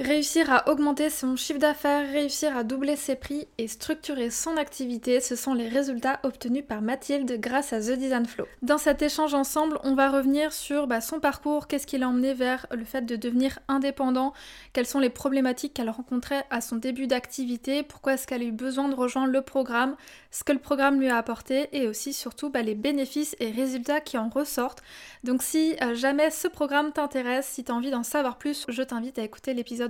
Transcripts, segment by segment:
Réussir à augmenter son chiffre d'affaires, réussir à doubler ses prix et structurer son activité, ce sont les résultats obtenus par Mathilde grâce à The Design Flow. Dans cet échange ensemble, on va revenir sur bah, son parcours, qu'est-ce qui l'a emmené vers le fait de devenir indépendant, quelles sont les problématiques qu'elle rencontrait à son début d'activité, pourquoi est-ce qu'elle a eu besoin de rejoindre le programme, ce que le programme lui a apporté et aussi surtout bah, les bénéfices et résultats qui en ressortent. Donc si euh, jamais ce programme t'intéresse, si tu as envie d'en savoir plus, je t'invite à écouter l'épisode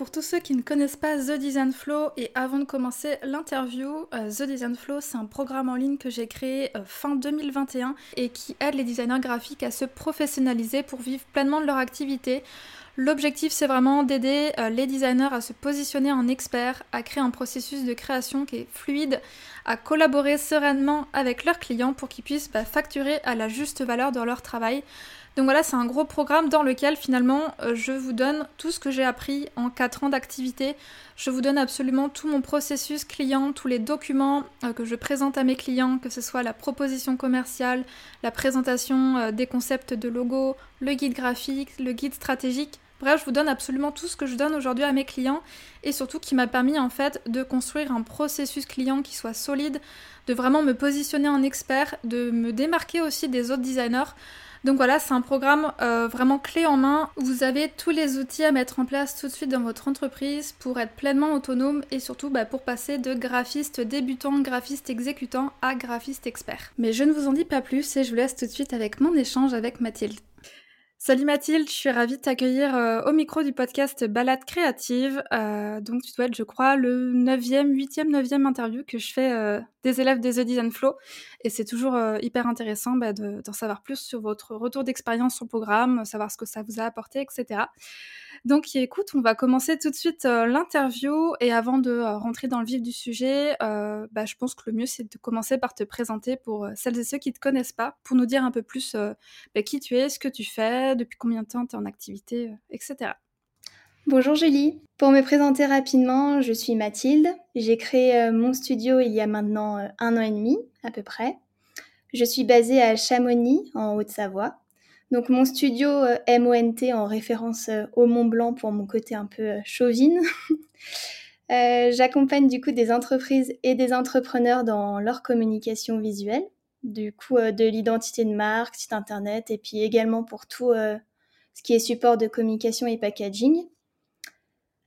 Pour tous ceux qui ne connaissent pas The Design Flow et avant de commencer l'interview, euh, The Design Flow c'est un programme en ligne que j'ai créé euh, fin 2021 et qui aide les designers graphiques à se professionnaliser pour vivre pleinement de leur activité. L'objectif c'est vraiment d'aider euh, les designers à se positionner en experts, à créer un processus de création qui est fluide, à collaborer sereinement avec leurs clients pour qu'ils puissent bah, facturer à la juste valeur dans leur travail. Donc voilà, c'est un gros programme dans lequel finalement euh, je vous donne tout ce que j'ai appris en 4 ans d'activité. Je vous donne absolument tout mon processus client, tous les documents euh, que je présente à mes clients, que ce soit la proposition commerciale, la présentation euh, des concepts de logo, le guide graphique, le guide stratégique. Bref, je vous donne absolument tout ce que je donne aujourd'hui à mes clients et surtout qui m'a permis en fait de construire un processus client qui soit solide, de vraiment me positionner en expert, de me démarquer aussi des autres designers. Donc voilà, c'est un programme euh, vraiment clé en main. Vous avez tous les outils à mettre en place tout de suite dans votre entreprise pour être pleinement autonome et surtout bah, pour passer de graphiste débutant, graphiste exécutant à graphiste expert. Mais je ne vous en dis pas plus et je vous laisse tout de suite avec mon échange avec Mathilde. Salut Mathilde, je suis ravie de t'accueillir euh, au micro du podcast Balade créative. Euh, donc tu dois être, je crois, le 9e, 8e, 9e interview que je fais euh, des élèves des The Design Flow. Et c'est toujours hyper intéressant bah, d'en savoir plus sur votre retour d'expérience sur le programme, savoir ce que ça vous a apporté, etc. Donc écoute, on va commencer tout de suite euh, l'interview et avant de euh, rentrer dans le vif du sujet, euh, bah, je pense que le mieux c'est de commencer par te présenter pour celles et ceux qui ne te connaissent pas, pour nous dire un peu plus bah, qui tu es, ce que tu fais, depuis combien de temps tu es en activité, etc. Bonjour Julie. Pour me présenter rapidement, je suis Mathilde. J'ai créé mon studio il y a maintenant un an et demi à peu près. Je suis basée à Chamonix en Haute-Savoie. Donc mon studio euh, MONT en référence euh, au Mont Blanc pour mon côté un peu euh, chauvine. J'accompagne du coup des entreprises et des entrepreneurs dans leur communication visuelle, du coup de l'identité de marque, site internet et puis également pour tout ce qui est support de communication et packaging.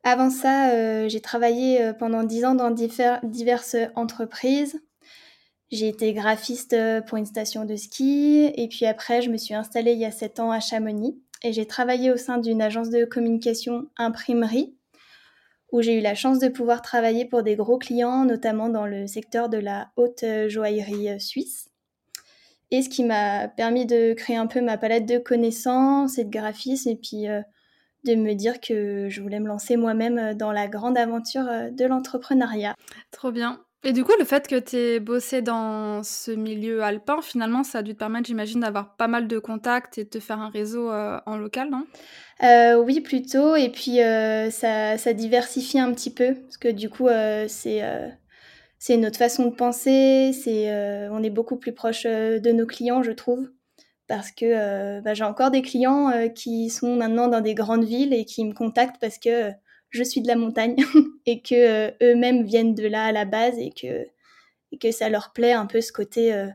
Avant ça, j'ai travaillé pendant dix ans dans diverses entreprises, j'ai été graphiste euh, pour une station de ski et puis après, je me suis installée il y a 7 ans à Chamonix et j'ai travaillé au sein d'une agence de communication imprimerie où j'ai eu la chance de pouvoir travailler pour des gros clients, notamment dans le secteur de la haute joaillerie euh, suisse. Et ce qui m'a permis de créer un peu ma palette de connaissances et de graphisme et puis euh, de me dire que je voulais me lancer moi-même dans la grande aventure de l'entrepreneuriat. Trop bien. Et du coup, le fait que tu aies bossé dans ce milieu alpin, finalement, ça a dû te permettre, j'imagine, d'avoir pas mal de contacts et de te faire un réseau euh, en local, non? Euh, Oui, plutôt. Et puis, euh, ça, ça, diversifie un petit peu. Parce que du coup, c'est c'est notre façon de penser. C'est on est beaucoup plus proche de nos clients, je trouve. Parce que bah, j'ai encore des clients qui sont maintenant dans des grandes villes et qui me contactent parce que je suis de la montagne et que euh, eux-mêmes viennent de là à la base et que, que ça leur plaît un peu ce côté euh,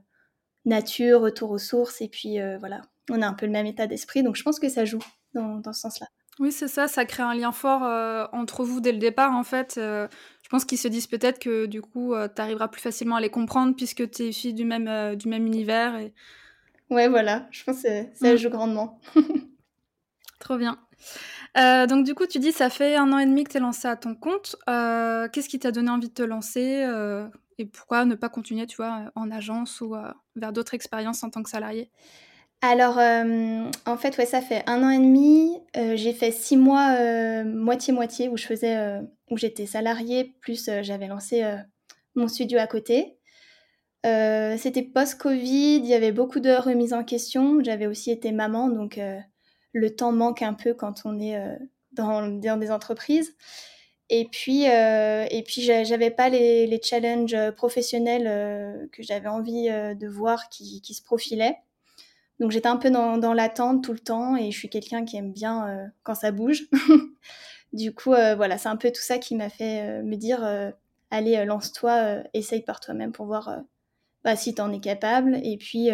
nature, retour aux sources et puis euh, voilà, on a un peu le même état d'esprit donc je pense que ça joue dans, ce sens-là. Oui, c'est ça, ça crée un lien fort entre vous dès le départ en fait. je pense qu'ils se disent peut-être que du coup, tu arriveras plus facilement à les comprendre puisque tu es fille du même, du même univers. Et... Ouais, voilà, je pense que ça mm. joue grandement. Trop bien. Euh, donc du coup, tu dis ça fait un an et demi que tu es lancé à ton compte. Euh, qu'est-ce qui t'a donné envie de te lancer euh, et pourquoi ne pas continuer, tu vois, en agence ou vers d'autres expériences en tant que salarié? Alors, en fait, ouais, ça fait un an et demi. j'ai fait six mois moitié-moitié où je faisais, où j'étais salariée, plus j'avais lancé mon studio à côté. C'était post-Covid, il y avait beaucoup de remises en question. J'avais aussi été maman, donc le temps manque un peu quand on est euh, dans, des entreprises. Et puis, euh, et puis j'avais pas les, challenges professionnels euh, que j'avais envie de voir qui, se profilaient. Donc j'étais un peu dans, l'attente tout le temps et je suis quelqu'un qui aime bien quand ça bouge. du coup, voilà, c'est un peu tout ça qui m'a fait me dire allez, lance-toi, essaye par toi-même pour voir bah, si tu en es capable. Et puis,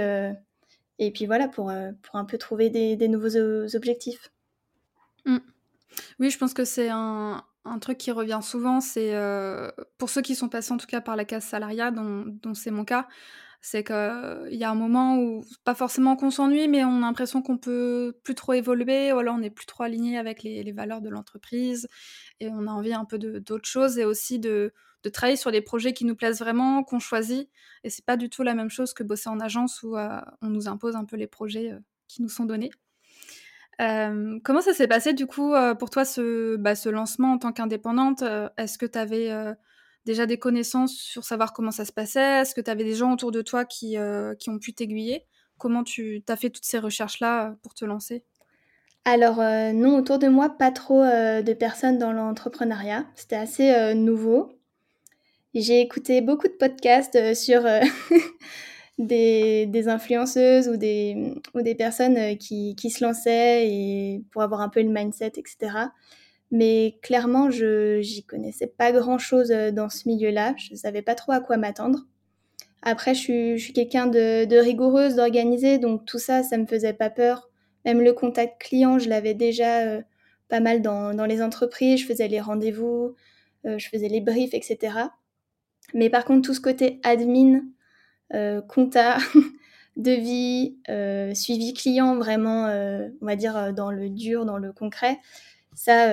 et puis voilà, pour, euh, pour un peu trouver des, des nouveaux objectifs. Mmh. Oui, je pense que c'est un, un, truc qui revient souvent. C'est euh, pour ceux qui sont passés en tout cas par la case salariat, dont, c'est mon cas, c'est qu'il y a un moment où, pas forcément qu'on s'ennuie, mais on a l'impression qu'on peut plus trop évoluer, ou alors on n'est plus trop aligné avec les, les valeurs de l'entreprise, et on a envie un peu d'autres choses, et aussi de, de travailler sur des projets qui nous plaisent vraiment, qu'on choisit. Et c'est pas du tout la même chose que bosser en agence où euh, on nous impose un peu les projets euh, qui nous sont donnés. Euh, comment ça s'est passé du coup pour toi ce, bah, ce lancement en tant qu'indépendante? Est-ce que tu avais déjà des connaissances sur savoir comment ça se passait? Est-ce que tu avais des gens autour de toi qui, qui ont pu t'aiguiller? Comment tu as fait toutes ces recherches-là pour te lancer? Alors non, autour de moi, pas trop de personnes dans l'entrepreneuriat. C'était assez nouveau. J'ai écouté beaucoup de podcasts euh, sur euh, des, influenceuses ou des, personnes euh, qui, se lançaient pour avoir un peu le mindset, etc. Mais clairement, je n'y connaissais pas grand-chose dans ce milieu-là. Je ne savais pas trop à quoi m'attendre. Après, je suis, quelqu'un de, rigoureuse, d'organisée, donc tout ça, ça me faisait pas peur. Même le contact client, je l'avais déjà pas mal dans, les entreprises. Je faisais les rendez-vous, je faisais les briefs, etc. Mais par contre, tout ce côté admin, euh, compta, devis, euh, suivi client, vraiment, euh, on va dire, dans le dur, dans le concret, ça,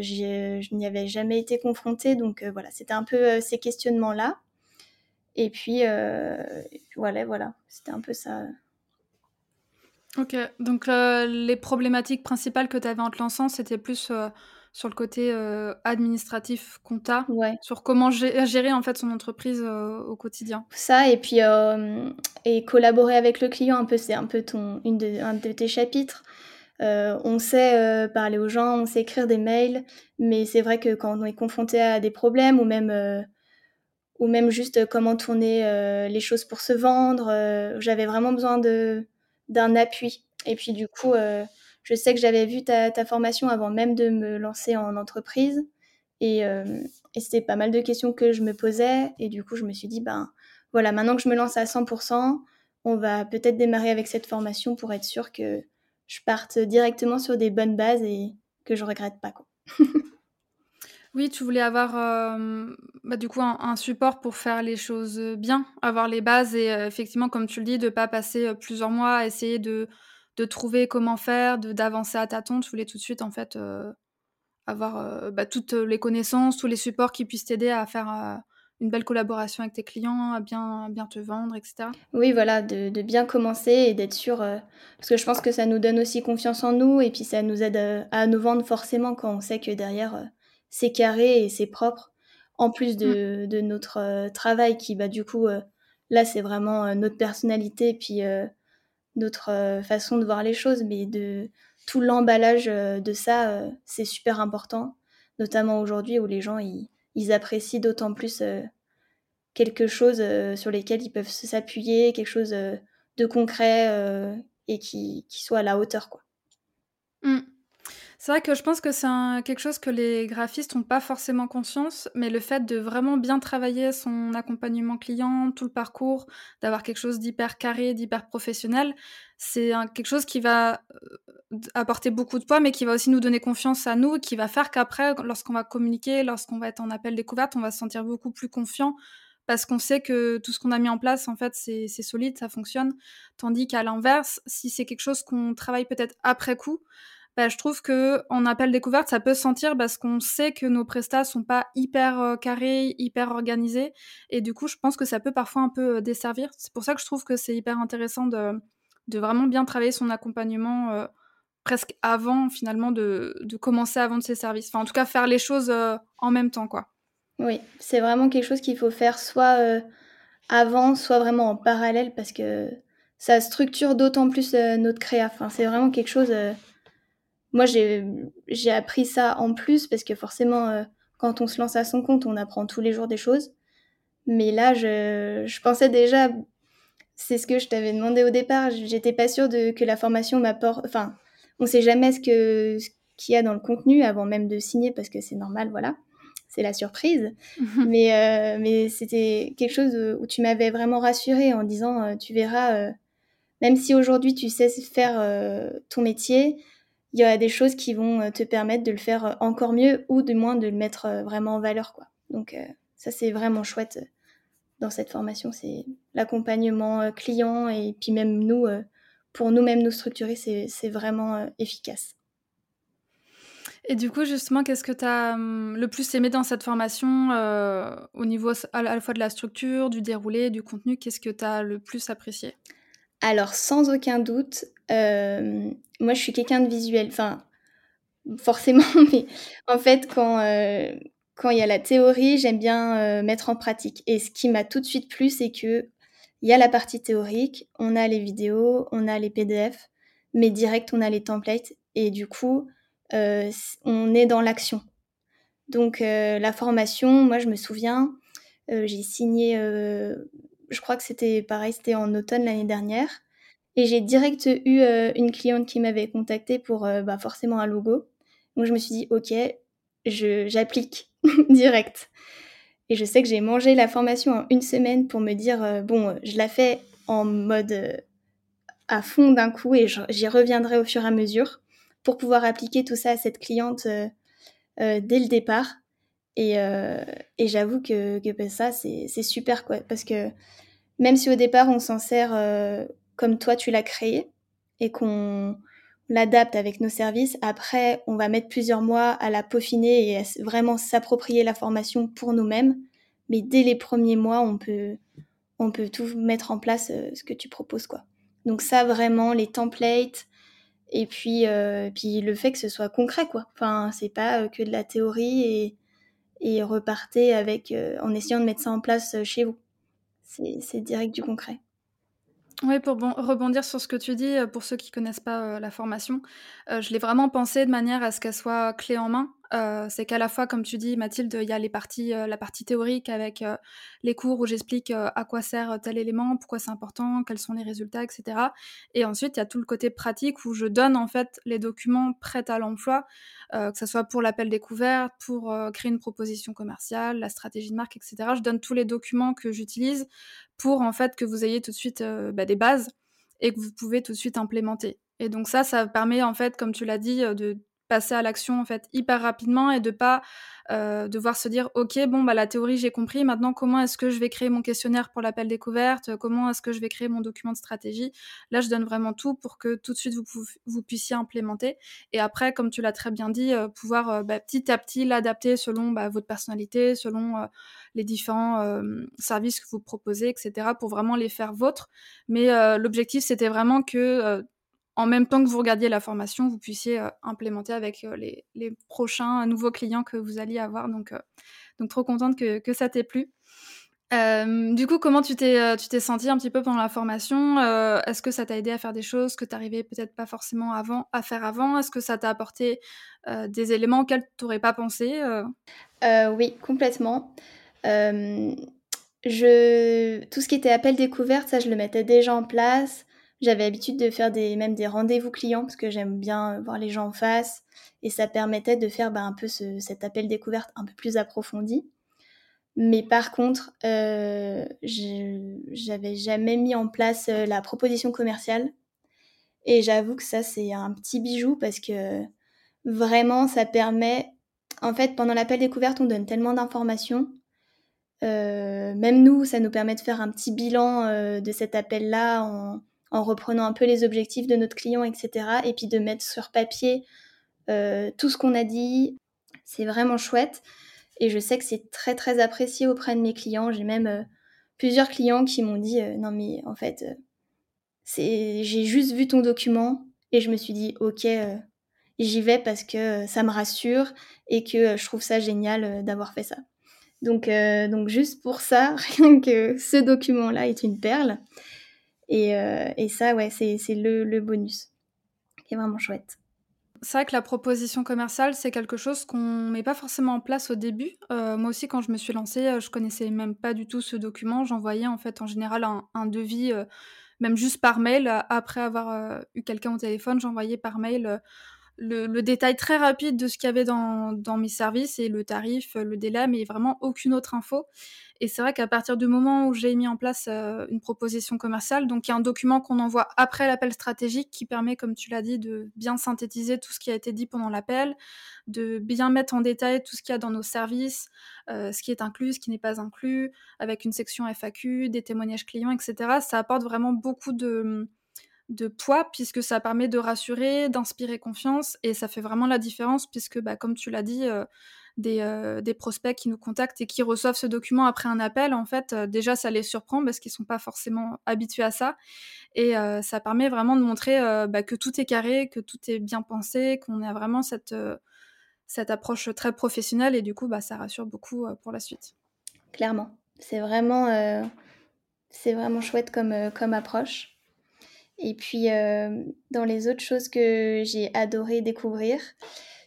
je n'y avais jamais été confrontée. Donc voilà, c'était un peu ces questionnements-là. Et puis, voilà, voilà, c'était un peu ça. Ok, donc les problématiques principales que tu avais en te lançant, c'était plus sur le côté euh, administratif, compta, sur comment gérer en fait son entreprise euh, au quotidien. Ça et puis euh, et collaborer avec le client un peu, c'est un peu ton une de, un de tes chapitres. on sait parler aux gens, on sait écrire des mails, mais c'est vrai que quand on est confronté à des problèmes ou même ou même juste comment tourner les choses pour se vendre, j'avais vraiment besoin de d'un appui. Et puis du coup je sais que j'avais vu ta, formation avant même de me lancer en entreprise. Euh, et, c'était pas mal de questions que je me posais. Et du coup, je me suis dit, ben voilà, maintenant que je me lance à 100%, on va peut-être démarrer avec cette formation pour être sûr que je parte directement sur des bonnes bases et que je regrette pas. Quoi. oui, tu voulais avoir euh, bah, du coup un, support pour faire les choses bien, avoir les bases et euh, effectivement, comme tu le dis, de pas passer plusieurs mois à essayer de de trouver comment faire, d'avancer à tâtons. Tu voulais tout de suite, en fait, euh, avoir euh, bah, toutes les connaissances, tous les supports qui puissent t'aider à faire euh, une belle collaboration avec tes clients, à bien, bien te vendre, etc. Oui, voilà, de, bien commencer et d'être sûr, parce que je pense que ça nous donne aussi confiance en nous et puis ça nous aide à, nous vendre forcément quand on sait que derrière, c'est carré et c'est propre. en plus de, mmh. notre travail qui, bah, du coup, là, c'est vraiment notre personnalité, puis notre façon de voir les choses, mais de tout l'emballage de ça, c'est super important, notamment aujourd'hui où les gens, ils, apprécient d'autant plus quelque chose sur lesquels ils peuvent s'appuyer, quelque chose de concret et qui, soit à la hauteur, quoi. Mmh. C'est vrai que je pense que c'est quelque chose que les graphistes n'ont pas forcément conscience, mais le fait de vraiment bien travailler son accompagnement client, tout le parcours, d'avoir quelque chose d'hyper carré, d'hyper professionnel, c'est quelque chose qui va euh, apporter beaucoup de poids, mais qui va aussi nous donner confiance à nous, qui va faire qu'après, lorsqu'on va communiquer, lorsqu'on va être en appel découverte, on va se sentir beaucoup plus confiant parce qu'on sait que tout ce qu'on a mis en place, en fait, c'est solide, ça fonctionne. Tandis qu'à l'inverse, si c'est quelque chose qu'on travaille peut-être après coup, bah, je trouve que en appel découverte, ça peut se sentir parce qu'on sait que nos prestats sont pas hyper euh, carrés, hyper organisés, et du coup, je pense que ça peut parfois un peu euh, desservir. C'est pour ça que je trouve que c'est hyper intéressant de, vraiment bien travailler son accompagnement euh, presque avant, finalement, de, commencer à vendre ses services. Enfin, en tout cas, faire les choses en même temps, quoi. Oui, c'est vraiment quelque chose qu'il faut faire soit avant, soit vraiment en parallèle, parce que ça structure d'autant plus notre créa. Enfin, c'est vraiment quelque chose moi, j'ai appris ça en plus parce que forcément, euh, quand on se lance à son compte, on apprend tous les jours des choses. Mais là, je, pensais déjà, c'est ce que je t'avais demandé au départ, j'étais pas sûre de, que la formation m'apporte. Enfin, on sait jamais ce qu'il ce y a dans le contenu avant même de signer parce que c'est normal, voilà. C'est la surprise. mais euh, mais c'était quelque chose où tu m'avais vraiment rassurée en disant euh, tu verras, même si aujourd'hui tu sais faire ton métier, il y a des choses qui vont euh, te permettre de le faire euh, encore mieux ou du moins de le mettre euh, vraiment en valeur. Quoi. Donc ça, c'est vraiment chouette dans cette formation. C'est l'accompagnement client et puis même nous, pour nous-mêmes nous structurer, c'est vraiment efficace. Et du coup, justement, qu'est-ce que tu as hum, le plus aimé dans cette formation au niveau à la fois de la structure, du déroulé, du contenu Qu'est-ce que tu as le plus apprécié? Alors, sans aucun doute, euh, moi, je suis quelqu'un de visuel. Enfin, forcément, mais en fait, quand, euh, quand il y a la théorie, j'aime bien euh, mettre en pratique. Et ce qui m'a tout de suite plu, c'est que il y a la partie théorique, on a les vidéos, on a les PDF, mais direct, on a les templates. Et du coup, on est dans l'action. Donc, la formation, moi, je me souviens, j'ai signé je crois que c'était pareil, c'était en automne l'année dernière. Et j'ai direct eu euh, une cliente qui m'avait contacté pour euh, bah, forcément un logo. Donc je me suis dit, ok, j'applique direct. Et je sais que j'ai mangé la formation en une semaine pour me dire, euh, bon, je la fais en mode à fond d'un coup et j'y reviendrai au fur et à mesure pour pouvoir appliquer tout ça à cette cliente dès le départ. Et, et j'avoue que, ben, ça, c'est super, quoi. Parce que même si au départ, on s'en sert comme toi tu l'as créé et qu'on l'adapte avec nos services. Après, on va mettre plusieurs mois à la peaufiner et à vraiment s'approprier la formation pour nous-mêmes. Mais dès les premiers mois, on peut, tout mettre en place euh, ce que tu proposes, quoi. Donc ça, vraiment, les templates et puis, euh, puis le fait que ce soit concret, quoi. Enfin, c'est pas euh, que de la théorie et, et repartez avec, en essayant de mettre ça en place chez vous. C'est direct du concret. Oui, pour rebondir sur ce que tu dis, euh, pour ceux qui connaissent pas, euh, la formation, euh, je l'ai vraiment pensé de manière à ce qu'elle soit clé en main. C'est qu'à la fois, comme tu dis, Mathilde, il y a les parties, la partie théorique avec, les cours où j'explique, à quoi sert, tel élément, pourquoi c'est important, quels sont les résultats etc. et ensuite il y a tout le côté pratique où je donne, en fait, les documents prêts à l'emploi, que ce soit pour l'appel découverte, pour, créer une proposition commerciale, la stratégie de marque etc. Je donne tous les documents que j'utilise pour en fait que vous ayez tout de suite euh, bah, des bases et que vous pouvez tout de suite implémenter. Et donc ça, ça permet en fait, comme tu l'as dit, euh, de passer à l'action en fait hyper rapidement et de pas euh, devoir se dire ok bon bah la théorie j'ai compris. Maintenant comment est-ce que je vais créer mon questionnaire pour l'appel découverte? Comment est-ce que je vais créer mon document de stratégie? Là je donne vraiment tout pour que tout de suite vous, vous puissiez implémenter et après comme tu l'as très bien dit euh, pouvoir euh, bah, petit à petit l'adapter selon bah, votre personnalité selon euh, les différents services que vous proposez etc pour vraiment les faire vôtres. Mais l'objectif c'était vraiment que en même temps que vous regardiez la formation, vous puissiez implémenter avec les, prochains nouveaux clients que vous alliez avoir. Donc, donc trop contente que, que ça t'ait plu. du coup, comment tu t'es, tu t'es senti un petit peu pendant la formation? Est-ce que ça t'a aidé à faire des choses que tu n'arrivais peut-être pas forcément avant, à faire avant? Est-ce que ça t'a apporté des éléments auxquels tu n'aurais pas pensé Oui, complètement. je... Tout ce qui était appel découverte, ça, je le mettais déjà en place. J'avais l'habitude de faire des, même des rendez-vous clients parce que j'aime bien voir les gens en face et ça permettait de faire bah, un peu cet appel découverte un peu plus approfondi. Mais par contre, euh, j'avais jamais mis en place euh, la proposition commerciale. Et j'avoue que ça, c'est un petit bijou parce que vraiment, ça permet. En fait, pendant l'appel découverte, on donne tellement d'informations. Euh, même nous, ça nous permet de faire un petit bilan euh, de cet appel-là en, en, reprenant un peu les objectifs de notre client, etc. Et puis de mettre sur papier tout ce qu'on a dit. C'est vraiment chouette. Et je sais que c'est très très apprécié auprès de mes clients. J'ai même euh, plusieurs clients qui m'ont dit euh, non mais en fait euh, c'est j'ai juste vu ton document et je me suis dit ok j'y vais parce que ça me rassure et que je trouve ça génial d'avoir fait ça. Donc donc juste pour ça rien que ce document là est une perle et, et ça ouais c'est le, bonus qui est vraiment chouette. C'est vrai que la proposition commerciale, c'est quelque chose qu'on met pas forcément en place au début. Euh, moi aussi, quand je me suis lancée, euh, je connaissais même pas du tout ce document. J'envoyais en fait en général un, devis, euh, même juste par mail. Après avoir eu quelqu'un au téléphone, j'envoyais par mail le, détail très rapide de ce qu'il y avait dans, dans, mes services et le tarif, le délai, mais vraiment aucune autre info. Et c'est vrai qu'à partir du moment où j'ai mis en place euh, une proposition commerciale, donc il y a un document qu'on envoie après l'appel stratégique qui permet, comme tu l'as dit, de bien synthétiser tout ce qui a été dit pendant l'appel, de bien mettre en détail tout ce qu'il y a dans nos services, euh, ce qui est inclus, ce qui n'est pas inclus, avec une section FAQ, des témoignages clients, etc. Ça apporte vraiment beaucoup de de poids puisque ça permet de rassurer, d'inspirer confiance et ça fait vraiment la différence puisque, bah, comme tu l'as dit, euh, euh, des, prospects qui nous contactent et qui reçoivent ce document après un appel, en fait, euh, déjà ça les surprend parce qu'ils sont pas forcément habitués à ça et ça permet vraiment de montrer bah, que tout est carré, que tout est bien pensé, qu'on a vraiment cette, cette approche très professionnelle et du coup, bah, ça rassure beaucoup pour la suite. Clairement, c'est vraiment, c'est vraiment chouette comme, comme approche. Et puis, euh, dans les autres choses que j'ai adoré découvrir,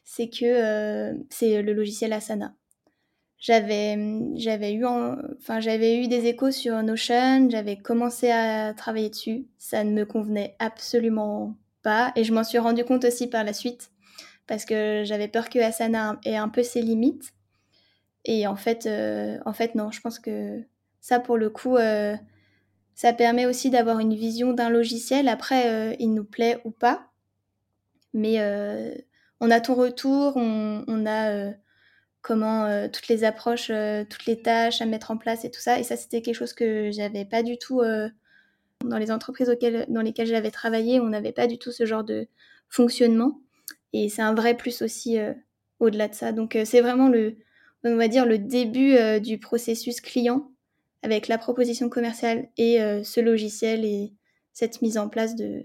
c'est que euh, c'est le logiciel Asana. J'avais, j'avais eu, enfin, j'avais eu des échos sur Notion, j'avais commencé à travailler dessus. Ça ne me convenait absolument pas, et je m'en suis rendu compte aussi par la suite, parce que j'avais peur que Asana ait un peu ses limites. Et en fait, euh, en fait, non, je pense que ça, pour le coup, ça permet aussi d'avoir une vision d'un logiciel. Après, euh, il nous plaît ou pas. Mais euh, on a ton retour, on, a euh, comment toutes les approches, toutes les tâches à mettre en place et tout ça. Et ça, c'était quelque chose que j'avais pas du tout dans les entreprises dans lesquelles j'avais travaillé. On n'avait pas du tout ce genre de fonctionnement. Et c'est un vrai plus aussi au-delà de ça. Donc c'est vraiment le, on va dire, le début du processus client avec la proposition commerciale et euh, ce logiciel et cette mise en place de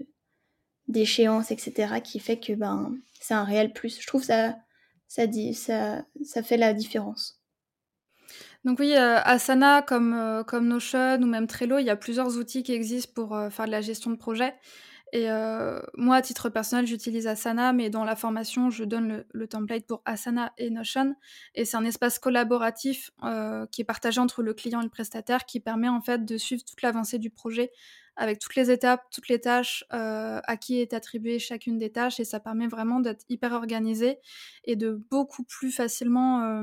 d'échéances, etc., qui fait que ben, c'est un réel plus. Je trouve ça, ça, dit, ça, ça fait la différence. Donc oui, euh, Asana comme, euh, comme Notion ou même Trello, il y a plusieurs outils qui existent pour faire de la gestion de projet. Et euh, moi, à titre personnel, j'utilise Asana, mais dans la formation, je donne le, template pour Asana et Notion. Et c'est un espace collaboratif euh, qui est partagé entre le client et le prestataire qui permet en fait de suivre toute l'avancée du projet avec toutes les étapes, toutes les tâches, euh, à qui est attribuée chacune des tâches. Et ça permet vraiment d'être hyper organisé et de beaucoup plus facilement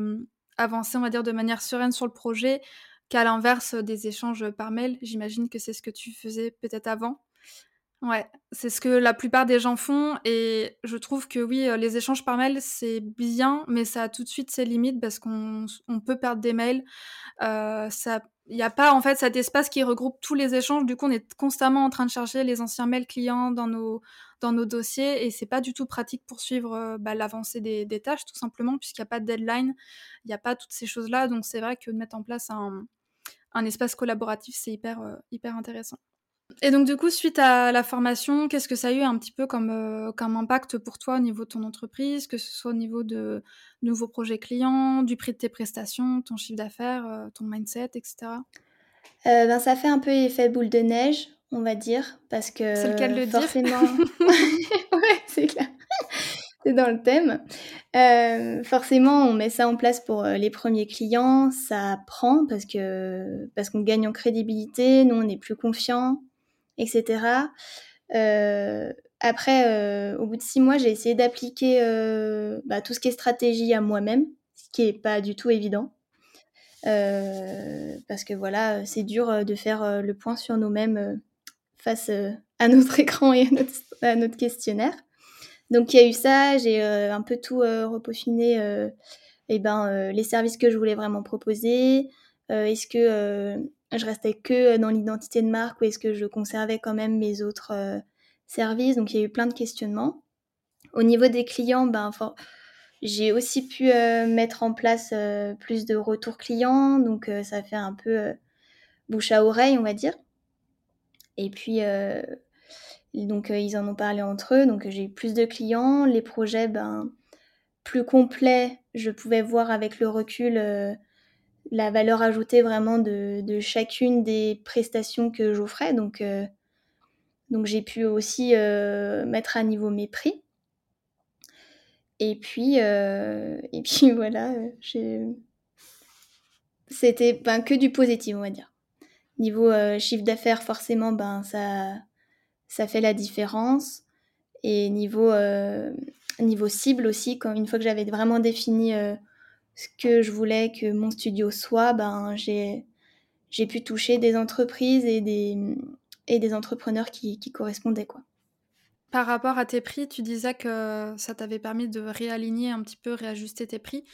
avancer, on va dire, de manière sereine sur le projet qu'à l'inverse des échanges par mail. J'imagine que c'est ce que tu faisais peut-être avant. Ouais, c'est ce que la plupart des gens font et je trouve que oui, euh, les échanges par mail, c'est bien, mais ça a tout de suite ses limites parce qu'on peut perdre des mails. Euh, il n'y a pas en fait cet espace qui regroupe tous les échanges. Du coup, on est constamment en train de chercher les anciens mails clients dans nos, dans nos dossiers et c'est pas du tout pratique pour suivre euh, bah, l'avancée des, tâches, tout simplement, puisqu'il n'y a pas de deadline, il n'y a pas toutes ces choses-là. Donc, c'est vrai que de mettre en place un, un espace collaboratif, c'est hyper, hyper intéressant. Et donc du coup, suite à la formation, qu'est-ce que ça a eu un petit peu comme, euh, comme impact pour toi au niveau de ton entreprise, que ce soit au niveau de nouveaux projets clients, du prix de tes prestations, ton chiffre d'affaires, euh, ton mindset, etc. Euh, ben, ça fait un peu effet boule de neige, on va dire, parce que C'est le cas de le forcément... dire. ouais, c'est clair. c'est dans le thème. Euh, forcément, on met ça en place pour les premiers clients, ça prend parce que parce qu'on gagne en crédibilité, nous on est plus confiants, etc. Euh, après, au bout de six mois, j'ai essayé d'appliquer bah, tout ce qui est stratégie à moi-même, ce qui est pas du tout évident. parce que voilà, c'est dur de faire le point sur nous-mêmes face à notre écran et à notre questionnaire. Donc il y a eu ça, j'ai euh, un peu tout euh, repeaufiné, euh, et ben, les services que je voulais vraiment proposer. est-ce que je restais que dans l'identité de marque ou est-ce que je conservais quand même mes autres services Donc il y a eu plein de questionnements. Au niveau des clients, ben, j'ai aussi pu mettre en place plus de retours clients, donc ça fait un peu bouche à oreille, on va dire. Et puis, donc euh, ils en ont parlé entre eux, donc j'ai eu plus de clients. Les projets, ben, plus complets, je pouvais voir avec le recul euh, la valeur ajoutée vraiment de, chacune des prestations que j'offrais. Donc, euh, donc j'ai pu aussi mettre à niveau mes prix. Et puis, et puis voilà, c'était ben, que du positif, on va dire. Niveau chiffre d'affaires, forcément, ben, ça, ça fait la différence. Et niveau, euh, niveau cible aussi, quand, une fois que j'avais vraiment défini euh, ce que je voulais que mon studio soit, ben, j'ai, pu toucher des entreprises et des, et des entrepreneurs qui, qui correspondaient. Quoi. Par rapport à tes prix, tu disais que ça t'avait permis de réaligner un petit peu, réajuster tes prix.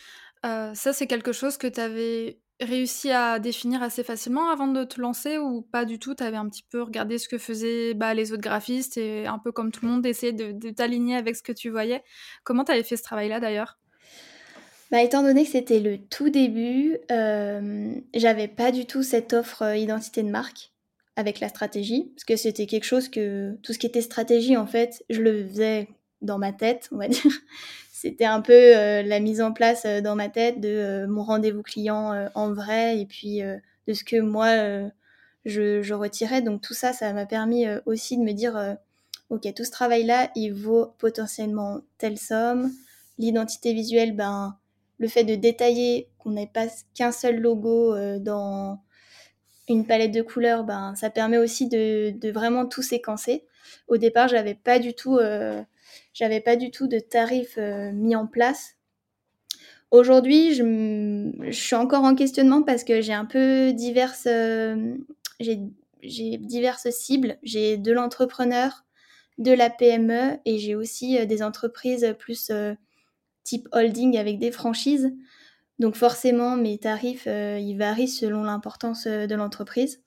Euh, ça, c'est quelque chose que tu avais réussi à définir assez facilement avant de te lancer ou pas du tout? Tu avais un petit peu regardé ce que faisaient bah, les autres graphistes et un peu comme tout le monde, essayer de, t'aligner avec ce que tu voyais. Comment tu avais fait ce travail-là d'ailleurs? Bah, étant donné que c'était le tout début, euh, j'avais pas du tout cette offre euh, identité de marque avec la stratégie, parce que c'était quelque chose que tout ce qui était stratégie, en fait, je le faisais dans ma tête, on va dire c'était un peu euh, la mise en place dans ma tête de mon rendez-vous client en vrai et puis de ce que moi je, retirais. Donc tout ça, ça m'a permis aussi de me dire, ok, tout ce travail-là, il vaut potentiellement telle somme. L'identité visuelle, ben, le fait de détailler qu'on n'ait pas qu'un seul logo dans une palette de couleurs, ben, ça permet aussi de, vraiment tout séquencer. Au départ, j'avais pas du tout j'avais pas du tout de tarifs euh, mis en place. Aujourd'hui, je, suis encore en questionnement parce que j'ai un peu diverses, euh, j'ai diverses cibles. J'ai de l'entrepreneur, de la PME et j'ai aussi euh, des entreprises plus type holding avec des franchises. Donc forcément, mes tarifs, ils varient selon l'importance de l'entreprise.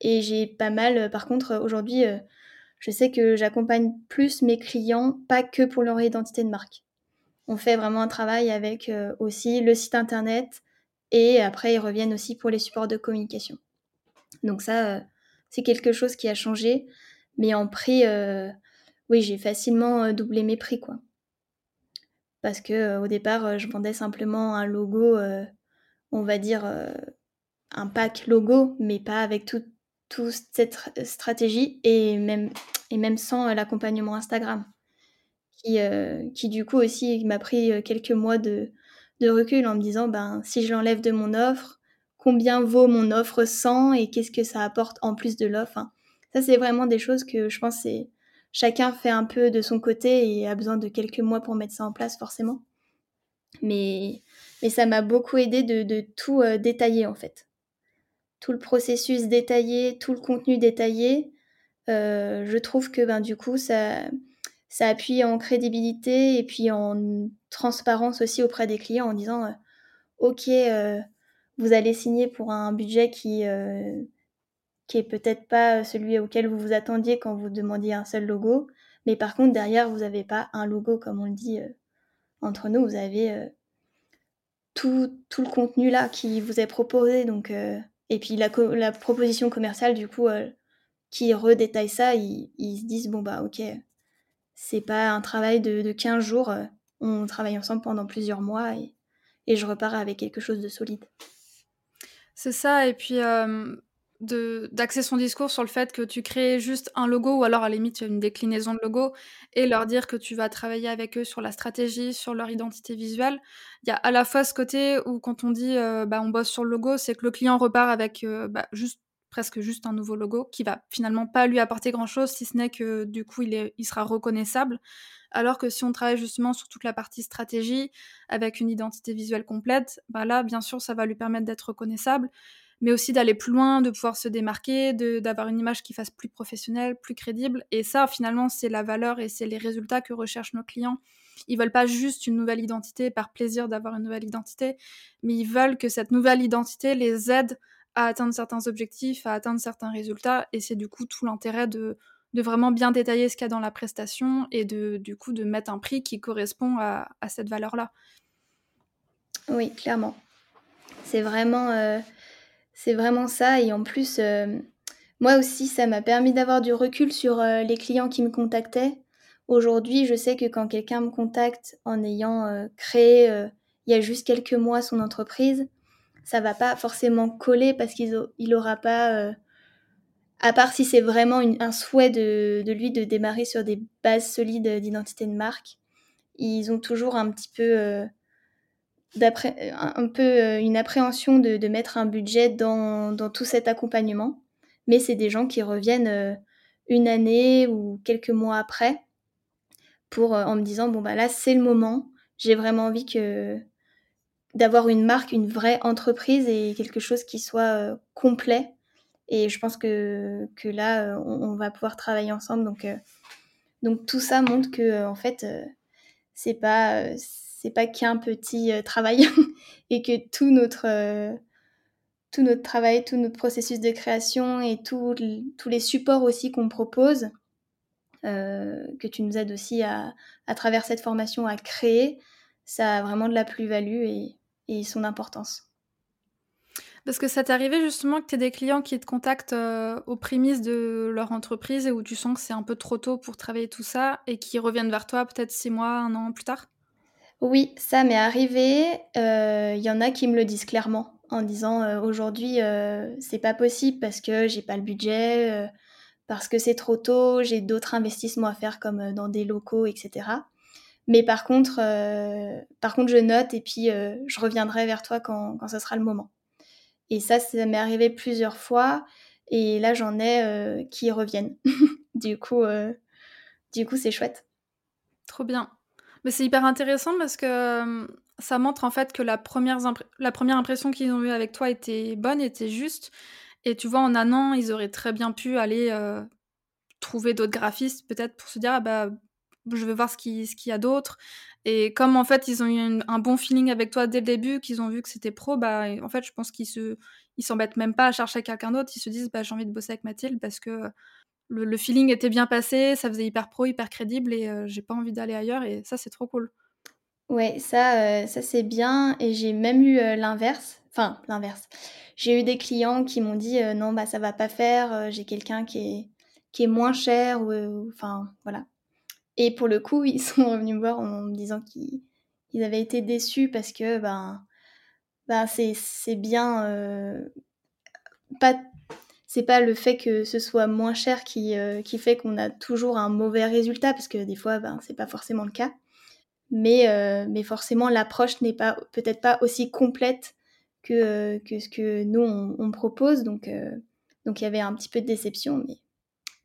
Et j'ai pas mal, par contre, aujourd'hui, je sais que j'accompagne plus mes clients, pas que pour leur identité de marque. On fait vraiment un travail avec euh, aussi le site internet et après ils reviennent aussi pour les supports de communication. Donc ça, euh, c'est quelque chose qui a changé, mais en prix, euh, oui, j'ai facilement doublé mes prix quoi. Parce que au départ, je vendais simplement un logo, on va dire un pack logo, mais pas avec tout, toute cette stratégie et même, sans euh, l'accompagnement Instagram. Qui, euh, du coup aussi m'a pris euh, quelques mois de, recul en me disant ben, si je l'enlève de mon offre, combien vaut mon offre sans et qu'est-ce que ça apporte en plus de l'offre. Ça, c'est vraiment des choses que je pense c'est chacun fait un peu de son côté et a besoin de quelques mois pour mettre ça en place forcément. Mais, ça m'a beaucoup aidé de, tout détailler en fait tout le processus détaillé, tout le contenu détaillé, euh, je trouve que ben, du coup, ça, appuie en crédibilité et puis en transparence aussi auprès des clients en disant euh, Ok, euh, vous allez signer pour un budget qui, qui est peut-être pas celui auquel vous vous attendiez quand vous demandiez un seul logo, mais par contre, derrière, vous n'avez pas un logo comme on le dit entre nous, vous avez tout, tout, le contenu là qui vous est proposé. Donc, et puis la, la proposition commerciale, du coup, euh, qui redétaillent ça, ils, se disent bon bah ok, c'est pas un travail de, de 15 jours, on travaille ensemble pendant plusieurs mois et, et je repars avec quelque chose de solide. C'est ça, et puis d'axer son discours sur le fait que tu crées juste un logo ou alors à la limite une déclinaison de logo et leur dire que tu vas travailler avec eux sur la stratégie, sur leur identité visuelle. Il y a à la fois ce côté où quand on dit bah, on bosse sur le logo, c'est que le client repart avec bah, juste presque juste un nouveau logo qui va finalement pas lui apporter grand chose si ce n'est que du coup il, est, il sera reconnaissable. Alors que si on travaille justement sur toute la partie stratégie avec une identité visuelle complète, bah là bien sûr ça va lui permettre d'être reconnaissable mais aussi d'aller plus loin, de pouvoir se démarquer, d'avoir une image qui fasse plus professionnelle, plus crédible. Et ça, finalement, c'est la valeur et c'est les résultats que recherchent nos clients. Ils veulent pas juste une nouvelle identité par plaisir d'avoir une nouvelle identité, mais ils veulent que cette nouvelle identité les aide à atteindre certains objectifs, à atteindre certains résultats. Et c'est du coup tout l'intérêt de, vraiment bien détailler ce qu'il y a dans la prestation et de, du coup de mettre un prix qui correspond à, à cette valeur-là. Oui, clairement. C'est vraiment, euh, c'est vraiment ça. Et en plus, euh, moi aussi, ça m'a permis d'avoir du recul sur euh, les clients qui me contactaient. Aujourd'hui, je sais que quand quelqu'un me contacte en ayant euh, créé il y a juste quelques mois son entreprise, ça va pas forcément coller parce qu'il n'aura pas, à part si c'est vraiment un souhait de, de, lui de démarrer sur des bases solides d'identité de marque, ils ont toujours un petit peu un peu euh, une appréhension de, mettre un budget dans, tout cet accompagnement. Mais c'est des gens qui reviennent euh, une année ou quelques mois après pour, euh, en me disant, bon, bah là, c'est le moment. J'ai vraiment envie que d'avoir une marque, une vraie entreprise et quelque chose qui soit complet. Et je pense que, que là, on, va pouvoir travailler ensemble. Donc, donc tout ça montre que, en fait, c'est pas c'est pas qu'un petit euh, travail et que tout notre, euh, tout notre travail, tout notre processus de création et tous les supports aussi qu'on propose, euh, que tu nous aides aussi à, à, travers cette formation à créer, ça a vraiment de la plus-value et, et, son importance. Parce que ça t'est arrivé justement que tu aies des clients qui te contactent aux prémices de leur entreprise et où tu sens que c'est un peu trop tôt pour travailler tout ça et qui reviennent vers toi peut-être six mois, un an plus tard? Oui, ça m'est arrivé. Il euh, y en a qui me le disent clairement en disant euh, aujourd'hui euh, c'est pas possible parce que j'ai pas le budget, parce que c'est trop tôt, j'ai d'autres investissements à faire comme dans des locaux, etc. Mais par contre, par contre je note et puis je reviendrai vers toi quand, quand ce sera le moment. Et ça, ça m'est arrivé plusieurs fois et là j'en ai qui reviennent. du coup, du coup c'est chouette. Trop bien. Mais c'est hyper intéressant parce que ça montre en fait que la première, impression qu'ils ont eue avec toi était bonne, était juste. Et tu vois, en un an, ils auraient très bien pu aller trouver d'autres graphistes, peut-être pour se dire, ah bah, je veux voir ce qu'il y a d'autre. Et comme en fait, ils ont eu un bon feeling avec toi dès le début, qu'ils ont vu que c'était pro, bah, en fait, je pense qu'ils se, s'embêtent même pas à chercher quelqu'un d'autre. Ils se disent, bah, j'ai envie de bosser avec Mathilde parce que le, feeling était bien passé, ça faisait hyper pro, hyper crédible et euh, j'ai pas envie d'aller ailleurs et ça c'est trop cool. Ouais, ça, euh, ça c'est bien et j'ai même eu euh, l'inverse. Enfin, l'inverse. J'ai eu des clients qui m'ont dit non, bah ça va pas faire, j'ai quelqu'un qui est, qui est moins cher ou enfin voilà. Et pour le coup, ils sont revenus me voir en me disant qu'ils avaient été déçus parce que ben, ben c'est bien pas c'est pas le fait que ce soit moins cher qui, euh, qui fait qu'on a toujours un mauvais résultat, parce que des fois, ben, c'est pas forcément le cas. Mais, euh, forcément, l'approche n'est pas peut-être pas aussi complète que, euh, ce que nous, on, propose. Donc, donc, il y avait un petit peu de déception, mais,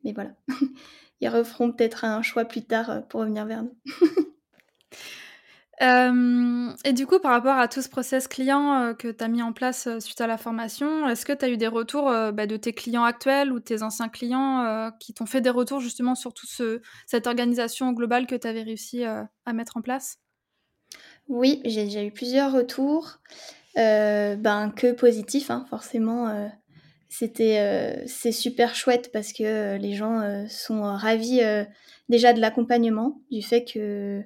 mais voilà. Ils referont peut-être un choix plus tard pour revenir vers nous. Euh, et du coup, par rapport à tout ce process client euh, que tu as mis en place euh, suite à la formation, est-ce que tu as eu des retours bah, de tes clients actuels ou tes anciens clients qui t'ont fait des retours justement sur toute ce, cette organisation globale que tu avais réussi à mettre en place? Oui, j'ai déjà eu plusieurs retours, ben, que positifs, hein, forcément. C'était, c'est super chouette parce que les gens sont ravis déjà de l'accompagnement, du fait que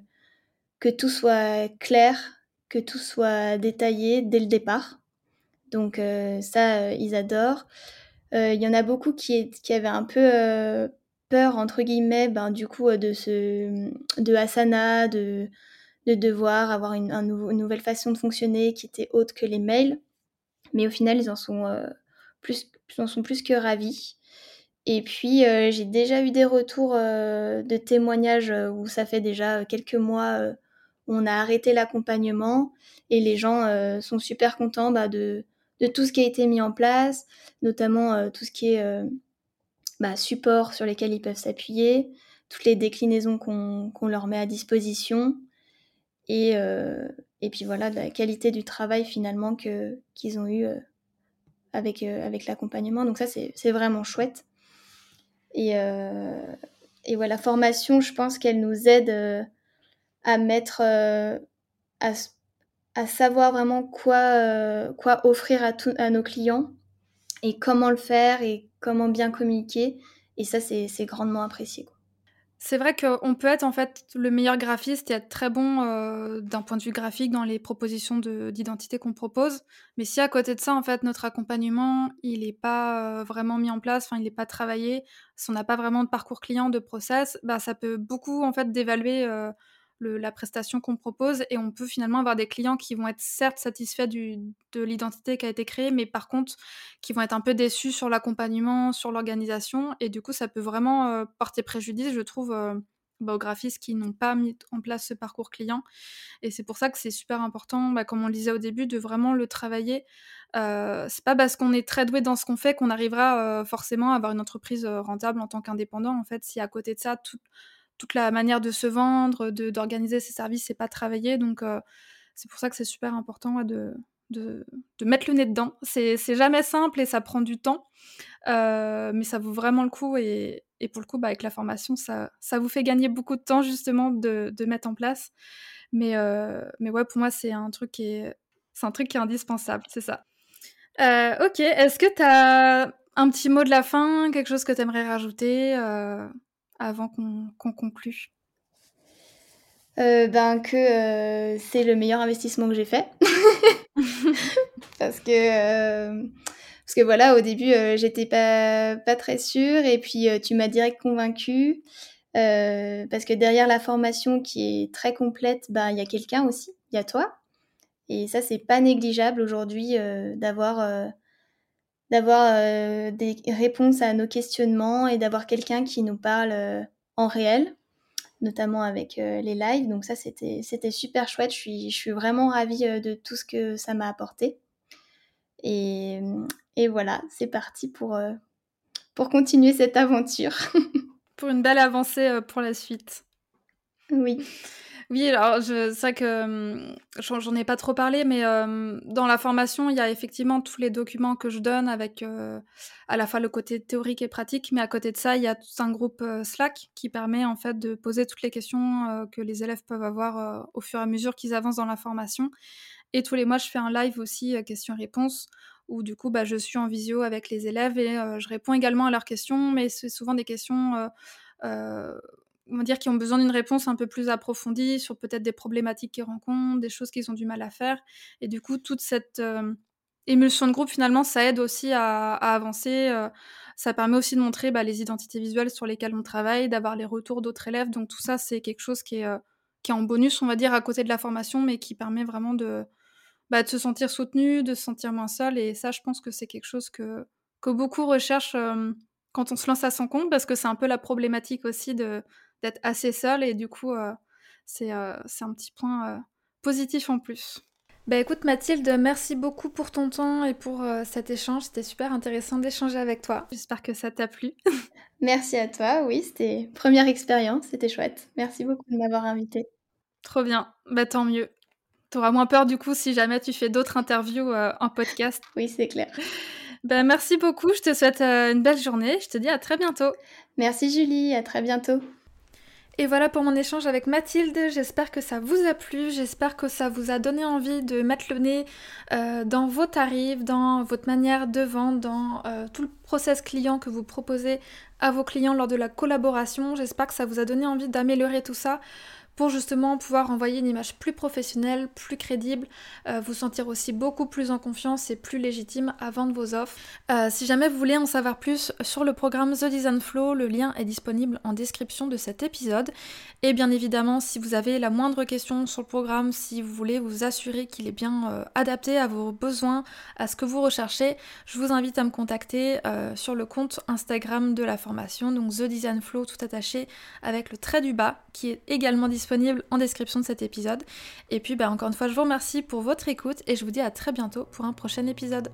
que tout soit clair, que tout soit détaillé dès le départ. Donc euh, ça, euh, ils adorent. Il y en a beaucoup qui, avaient un peu peur, entre guillemets, ben, du coup, de, ce, de Asana, de, de devoir avoir une, nouvelle façon de fonctionner qui était autre que les mails. Mais au final, ils en sont, plus, en sont plus que ravis. Et puis, euh, j'ai déjà eu des retours euh, de témoignages euh, où ça fait déjà quelques mois on a arrêté l'accompagnement et les gens sont super contents bah, de, de, tout ce qui a été mis en place, notamment tout ce qui est bah, support sur lesquels ils peuvent s'appuyer, toutes les déclinaisons qu'on leur met à disposition et, et puis voilà, la qualité du travail finalement qu'ils ont eu avec, avec l'accompagnement. Donc ça, c'est vraiment chouette. Et, euh, et voilà, la formation, je pense qu'elle nous aide euh, à mettre, euh, à, savoir vraiment quoi, quoi offrir à, à nos clients et comment le faire et comment bien communiquer. Et ça, c'est grandement apprécié. C'est vrai qu'on peut être en fait le meilleur graphiste et être très bon euh, d'un point de vue graphique dans les propositions d'identité qu'on propose. Mais si à côté de ça, en fait, notre accompagnement, il n'est pas euh, vraiment mis en place, enfin, il n'est pas travaillé, si on n'a pas vraiment de parcours client, de process, bah, ça peut beaucoup en fait dévaluer euh, la prestation qu'on propose et on peut finalement avoir des clients qui vont être certes satisfaits de l'identité qui a été créée, mais par contre qui vont être un peu déçus sur l'accompagnement, sur l'organisation et du coup ça peut vraiment euh, porter préjudice, je trouve, euh, bah, aux graphistes qui n'ont pas mis en place ce parcours client et c'est pour ça que c'est super important, bah, comme on le disait au début, de vraiment le travailler. Euh, c'est pas parce qu'on est très doué dans ce qu'on fait qu'on arrivera forcément à avoir une entreprise rentable en tant qu'indépendant. En fait, si à côté de ça, tout, toute la manière de se vendre, d'organiser ses services, c'est pas travaillé. Donc, euh, c'est pour ça que c'est super important de, de, mettre le nez dedans. C'est jamais simple et ça prend du temps, euh, mais ça vaut vraiment le coup. Et, et pour le coup, bah, avec la formation, ça, ça vous fait gagner beaucoup de temps justement de, de mettre en place. Mais, euh, mais ouais, pour moi, c'est un truc qui est, un truc qui est indispensable, c'est ça. ok, est-ce que tu as un petit mot de la fin, quelque chose que tu aimerais rajouter avant qu'on conclue euh, ben que euh, c'est le meilleur investissement que j'ai fait. Parce que euh, parce que voilà au début j'étais pas pas très sûre. Et puis tu m'as direct convaincue parce que derrière la formation qui est très complète ben il y a quelqu'un aussi il y a toi. Et ça c'est pas négligeable aujourd'hui d'avoir d'avoir euh, des réponses à nos questionnements et d'avoir quelqu'un qui nous parle euh, en réel, notamment avec euh, les lives. Donc ça, c'était, c'était super chouette. Je suis, je suis vraiment ravie de tout ce que ça m'a apporté. Et, et voilà, c'est parti pour, pour continuer cette aventure. pour une belle avancée pour la suite. Oui. Oui, alors c'est vrai que hum, j'en ai pas trop parlé, mais hum, dans la formation, il y a effectivement tous les documents que je donne avec euh, à la fois le côté théorique et pratique, mais à côté de ça, il y a tout un groupe euh, Slack qui permet en fait de poser toutes les questions euh, que les élèves peuvent avoir au fur et à mesure qu'ils avancent dans la formation. Et tous les mois, je fais un live aussi questions-réponses où du coup, bah, je suis en visio avec les élèves et je réponds également à leurs questions, mais c'est souvent des questions on va dire, qui ont besoin d'une réponse un peu plus approfondie sur peut-être des problématiques qu'ils rencontrent, des choses qu'ils ont du mal à faire. Et du coup, toute cette euh, émulsion de groupe, finalement, ça aide aussi à, avancer. Euh, ça permet aussi de montrer bah, les identités visuelles sur lesquelles on travaille, d'avoir les retours d'autres élèves. Donc tout ça, c'est quelque chose qui est, euh, qui est en bonus, on va dire, à côté de la formation, mais qui permet vraiment de, bah, de se sentir soutenu, de se sentir moins seul. Et ça, je pense que c'est quelque chose que, que beaucoup recherchent quand on se lance à son compte, parce que c'est un peu la problématique aussi de d'être assez seul et du coup, euh, euh, c'est un petit point euh, positif en plus. Bah écoute Mathilde, merci beaucoup pour ton temps et pour cet échange. C'était super intéressant d'échanger avec toi. J'espère que ça t'a plu. merci à toi, oui, c'était première expérience, c'était chouette. Merci beaucoup de m'avoir invité. Trop bien, bah tant mieux. T'auras moins peur du coup si jamais tu fais d'autres interviews en podcast. oui, c'est clair. Bah, merci beaucoup, je te souhaite une belle journée. Je te dis à très bientôt. Merci Julie, à très bientôt. Et voilà pour mon échange avec Mathilde. J'espère que ça vous a plu. J'espère que ça vous a donné envie de mettre le nez euh, dans vos tarifs, dans votre manière de vendre, dans euh, tout le process client que vous proposez à vos clients lors de la collaboration. J'espère que ça vous a donné envie d'améliorer tout ça pour justement pouvoir envoyer une image plus professionnelle, plus crédible, euh, vous sentir aussi beaucoup plus en confiance et plus légitime à vendre vos offres. Euh, si jamais vous voulez en savoir plus sur le programme The Design Flow, le lien est disponible en description de cet épisode. Et bien évidemment, si vous avez la moindre question sur le programme, si vous voulez vous assurer qu'il est bien euh, adapté à vos besoins, à ce que vous recherchez, je vous invite à me contacter sur le compte Instagram de la formation, donc The Design Flow tout attaché avec le trait du bas qui est également disponible en description de cet épisode. Et puis bah, encore une fois, je vous remercie pour votre écoute et je vous dis à très bientôt pour un prochain épisode.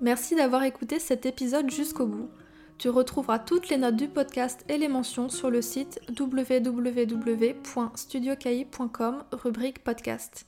Merci d'avoir écouté cet épisode jusqu'au bout. Tu retrouveras toutes les notes du podcast et les mentions sur le site www.studiocahi.com rubrique podcast.